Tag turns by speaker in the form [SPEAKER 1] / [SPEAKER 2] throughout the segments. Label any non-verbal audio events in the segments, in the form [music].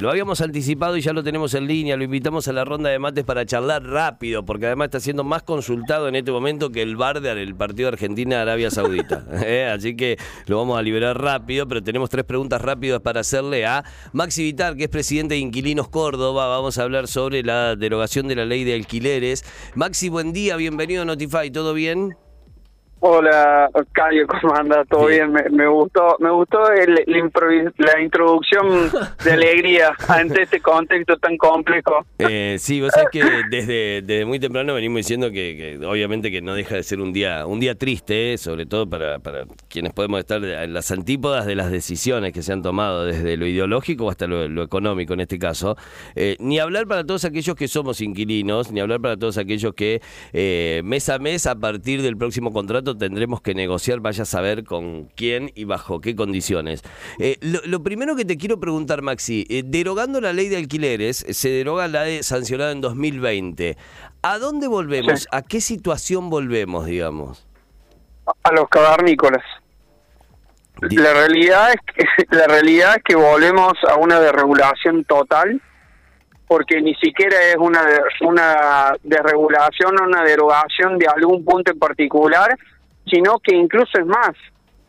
[SPEAKER 1] Lo habíamos anticipado y ya lo tenemos en línea. Lo invitamos a la ronda de mates para charlar rápido, porque además está siendo más consultado en este momento que el bar del partido Argentina-Arabia Saudita. [laughs] [laughs] ¿eh? Así que lo vamos a liberar rápido, pero tenemos tres preguntas rápidas para hacerle a Maxi Vitar, que es presidente de Inquilinos Córdoba. Vamos a hablar sobre la derogación de la ley de alquileres. Maxi, buen día, bienvenido a Notify, ¿todo bien?
[SPEAKER 2] Hola, Cayo, ¿cómo anda? ¿Todo bien? Me, gustó me gustó la, introducción de alegría [laughs] ante este contexto tan complejo.
[SPEAKER 1] Eh, sí, vos sabés que desde, desde muy temprano venimos diciendo que, obviamente que no deja de ser un día un día triste, eh, sobre todo para, para quienes podemos estar en las antípodas de las decisiones que se han tomado desde lo ideológico hasta lo, económico en este caso. Eh, ni hablar para todos aquellos que somos inquilinos, ni hablar para todos aquellos que eh, mes a mes a partir del próximo contrato tendremos que negociar, vaya a saber con quién y bajo qué condiciones. Eh, lo, primero que te quiero preguntar, Maxi, eh, derogando la ley de alquileres, se deroga la de sancionada en 2020. ¿A dónde volvemos? ¿A qué situación volvemos, digamos?
[SPEAKER 2] A los cavernícolas. La realidad es que, [laughs] la realidad es que volvemos a una desregulación total porque ni siquiera es una una desregulación o una derogación de algún punto en particular, sino que incluso es más,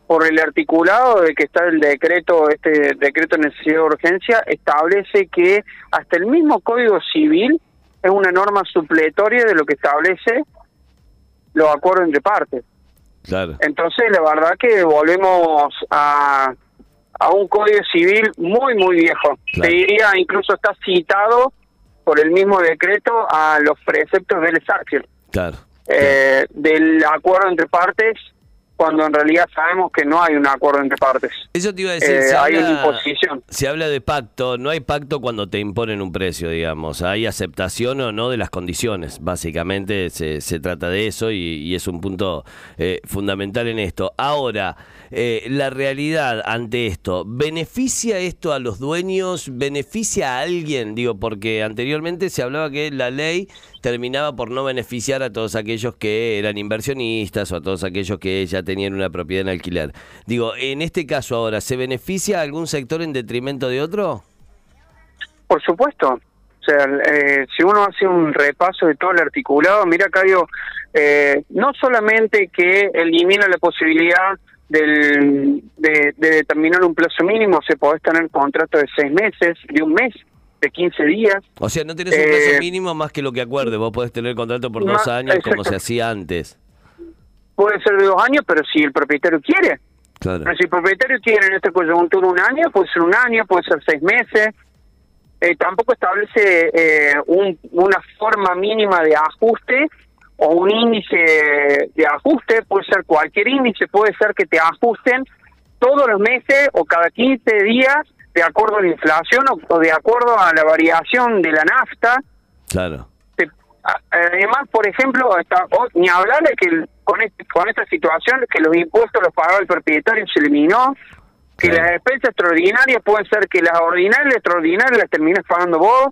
[SPEAKER 2] por el articulado de que está el decreto, este decreto de necesidad de urgencia, establece que hasta el mismo Código Civil es una norma supletoria de lo que establece los acuerdos entre partes.
[SPEAKER 1] Claro.
[SPEAKER 2] Entonces, la verdad que volvemos a, a un Código Civil muy, muy viejo. Te diría, incluso está citado por el mismo decreto a los preceptos del Sácil.
[SPEAKER 1] Claro
[SPEAKER 2] eh, del acuerdo entre partes cuando en realidad sabemos que no hay un acuerdo entre partes.
[SPEAKER 1] Eso te iba a decir,
[SPEAKER 2] eh, hay una imposición.
[SPEAKER 1] Se habla de pacto, no hay pacto cuando te imponen un precio, digamos, hay aceptación o no de las condiciones, básicamente se, se trata de eso y, es un punto eh, fundamental en esto. Ahora, eh, la realidad ante esto, ¿beneficia esto a los dueños? ¿Beneficia a alguien? Digo, porque anteriormente se hablaba que la ley terminaba por no beneficiar a todos aquellos que eran inversionistas o a todos aquellos que ya tenían una propiedad en alquiler. Digo, en este caso ahora, ¿se beneficia algún sector en detrimento de otro?
[SPEAKER 2] Por supuesto. O sea, eh, si uno hace un repaso de todo el articulado, mira, Cayo, eh, no solamente que elimina la posibilidad del, de, determinar un plazo mínimo, se puede tener contrato de seis meses, de un mes, de 15 días.
[SPEAKER 1] O sea, no tienes un plazo eh, mínimo más que lo que acuerde, vos podés tener contrato por dos años como se hacía antes.
[SPEAKER 2] Puede ser de dos años, pero si el propietario quiere.
[SPEAKER 1] Claro.
[SPEAKER 2] si el propietario quiere en este coyuntura un año, puede ser un año, puede ser seis meses. Eh, tampoco establece eh, un, una forma mínima de ajuste o un índice de ajuste, puede ser cualquier índice, puede ser que te ajusten todos los meses o cada 15 días de acuerdo a la inflación o, de acuerdo a la variación de la nafta.
[SPEAKER 1] Claro.
[SPEAKER 2] además, por ejemplo, está, ni hablar de que con, este, con esta situación que los impuestos los pagaba el propietario se eliminó, que las despensas extraordinarias pueden ser que las ordinarias extraordinarias las termines pagando vos,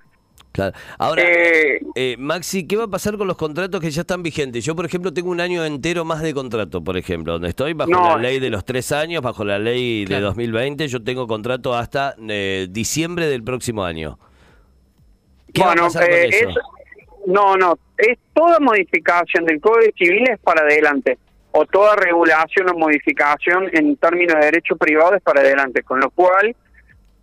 [SPEAKER 1] Ahora, eh, eh, Maxi, ¿qué va a pasar con los contratos que ya están vigentes? Yo, por ejemplo, tengo un año entero más de contrato, por ejemplo, donde estoy bajo la ley de los tres años, bajo la ley de 2020, yo tengo contrato hasta eh, diciembre del próximo año.
[SPEAKER 2] ¿Qué va a pasar con eso? No, no, es toda modificación del Código Civil es para adelante, o toda regulación o modificación en términos de derecho privado es para adelante, con lo cual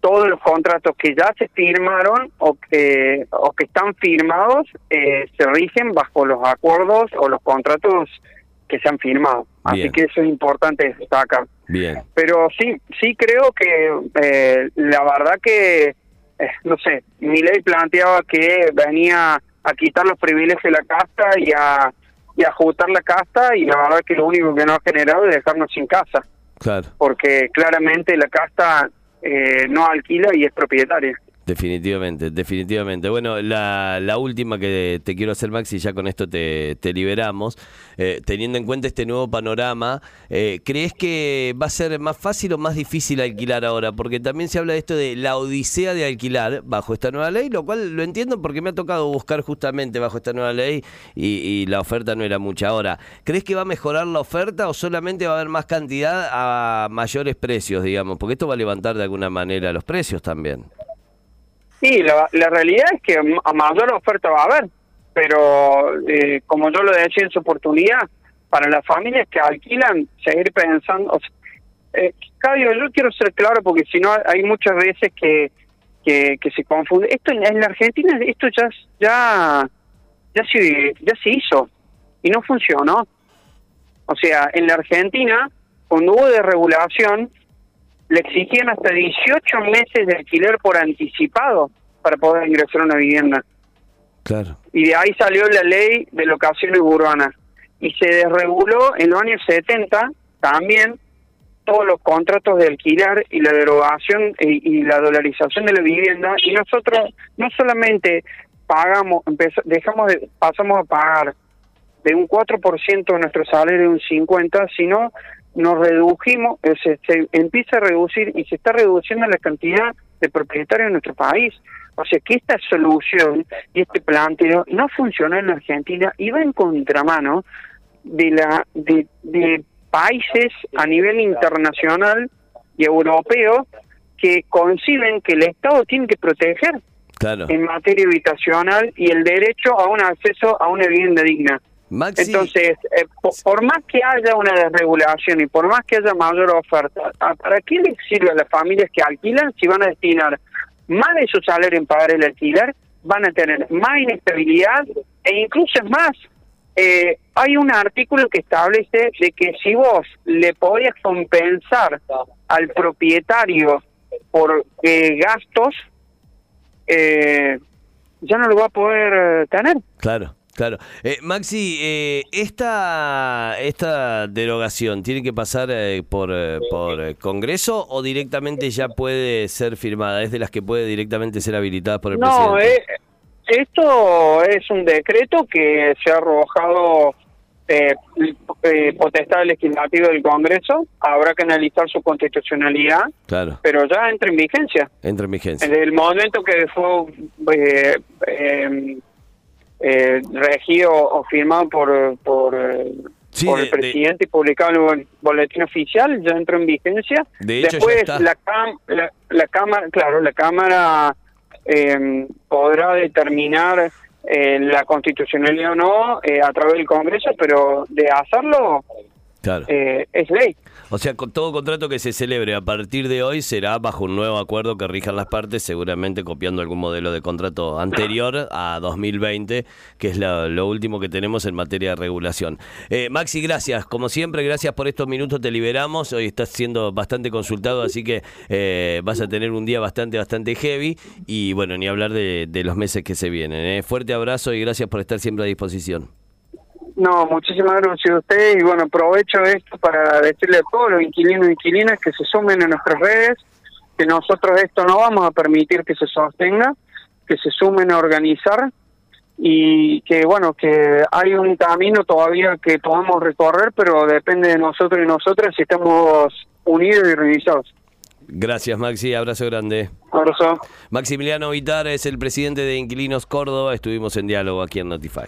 [SPEAKER 2] todos los contratos que ya se firmaron o que, o que están firmados eh, se rigen bajo los acuerdos o los contratos que se han firmado. Así que eso es importante destacar.
[SPEAKER 1] Bien.
[SPEAKER 2] Pero sí, sí creo que eh, la verdad que, eh, no sé, mi ley planteaba que venía a quitar los privilegios de la casta y a, y a ajustar la casta y la verdad que lo único que no ha generado es dejarnos sin casa.
[SPEAKER 1] Claro.
[SPEAKER 2] Porque claramente la casta eh, no alquila y es propietaria.
[SPEAKER 1] Definitivamente, definitivamente. Bueno, la, la, última que te quiero hacer, Maxi, ya con esto te, liberamos. Eh, teniendo en cuenta este nuevo panorama, eh, ¿crees que va a ser más fácil o más difícil alquilar ahora? Porque también se habla de esto de la odisea de alquilar bajo esta nueva ley, lo cual lo entiendo porque me ha tocado buscar justamente bajo esta nueva ley y, y la oferta no era mucha. Ahora, ¿crees que va a mejorar la oferta o solamente va a haber más cantidad a mayores precios, digamos? Porque esto va a levantar de alguna manera los precios también.
[SPEAKER 2] Sí, la, la realidad es que a mayor oferta va a haber, pero eh, como yo lo decía en su oportunidad, para las familias que alquilan, seguir pensando, o eh, yo quiero ser claro porque si no hay muchas veces que, que, que se confunde. Esto en, la Argentina, esto ya, ya, ya, se, ya se hizo y no funcionó. O sea, en la Argentina, cuando hubo desregulación, le exigían hasta 18 meses de alquiler por anticipado para poder ingresar a una vivienda.
[SPEAKER 1] Claro.
[SPEAKER 2] Y de ahí salió la ley de locaciones urbanas. Y se desreguló en los años 70 también todos los contratos de alquilar y la derogación y, la dolarización de la vivienda. Y nosotros no solamente pagamos, dejamos de, pasamos a pagar de un 4% de nuestro salario de un 50%, sino nos redujimos, eh, se, se, empieza a reducir y se está reduciendo la cantidad de propietarios en nuestro país. O sea que esta solución y este planteo no funciona en la Argentina y va en contramano de la de, de países a nivel internacional y europeo que conciben que el Estado tiene que proteger en materia habitacional y el derecho a un acceso a una vivienda digna. Entonces, eh, por, más que haya una desregulación y por más que haya mayor oferta, ¿para qué les sirve a las familias que alquilan si van a destinar más de su salario en pagar el alquiler? Van a tener más inestabilidad e incluso es más. Eh, hay un artículo que establece de que si vos le podías compensar al propietario por eh, gastos, ya no lo va a poder tener.
[SPEAKER 1] Claro. Claro. Eh, Maxi, eh, esta, esta derogación tiene que pasar eh, por, eh, por Congreso o directamente ya puede ser firmada? ¿Es de las que puede directamente ser habilitada por el
[SPEAKER 2] no,
[SPEAKER 1] presidente?
[SPEAKER 2] No, esto es un decreto que se ha arrojado eh, potestad legislativa del Congreso. Habrá que analizar su constitucionalidad.
[SPEAKER 1] Claro.
[SPEAKER 2] Pero ya entra en vigencia.
[SPEAKER 1] Entra en vigencia.
[SPEAKER 2] En el momento que fue eh, regido o firmado por por, eh, el presidente y publicado en el boletín oficial ya entró en vigencia. Después la, la, cámara claro la cámara eh, podrá determinar eh, la constitucionalidad o no a través del Congreso pero de hacerlo es ley
[SPEAKER 1] o sea, con todo contrato que se celebre a partir de hoy será bajo un nuevo acuerdo que rijan las partes, seguramente copiando algún modelo de contrato anterior a 2020, que es lo, último que tenemos en materia de regulación. Eh, Maxi, gracias. Como siempre, gracias por estos minutos. Te liberamos. Hoy estás siendo bastante consultado, así que eh, vas a tener un día bastante, bastante heavy. Y bueno, ni hablar de, los meses que se vienen. Eh. Fuerte abrazo y gracias por estar siempre a disposición.
[SPEAKER 2] No, muchísimas gracias a ustedes y bueno, aprovecho esto para decirle a todos los inquilinos y inquilinas que se sumen a nuestras redes, que nosotros esto no vamos a permitir que se sostenga, que se sumen a organizar y que bueno, que hay un camino todavía que podemos recorrer, pero depende de nosotros y nosotras si estamos unidos y organizados.
[SPEAKER 1] Gracias Maxi, abrazo grande.
[SPEAKER 2] Abrazo.
[SPEAKER 1] Maximiliano Vitar es el presidente de Inquilinos Córdoba, estuvimos en diálogo aquí en Notify.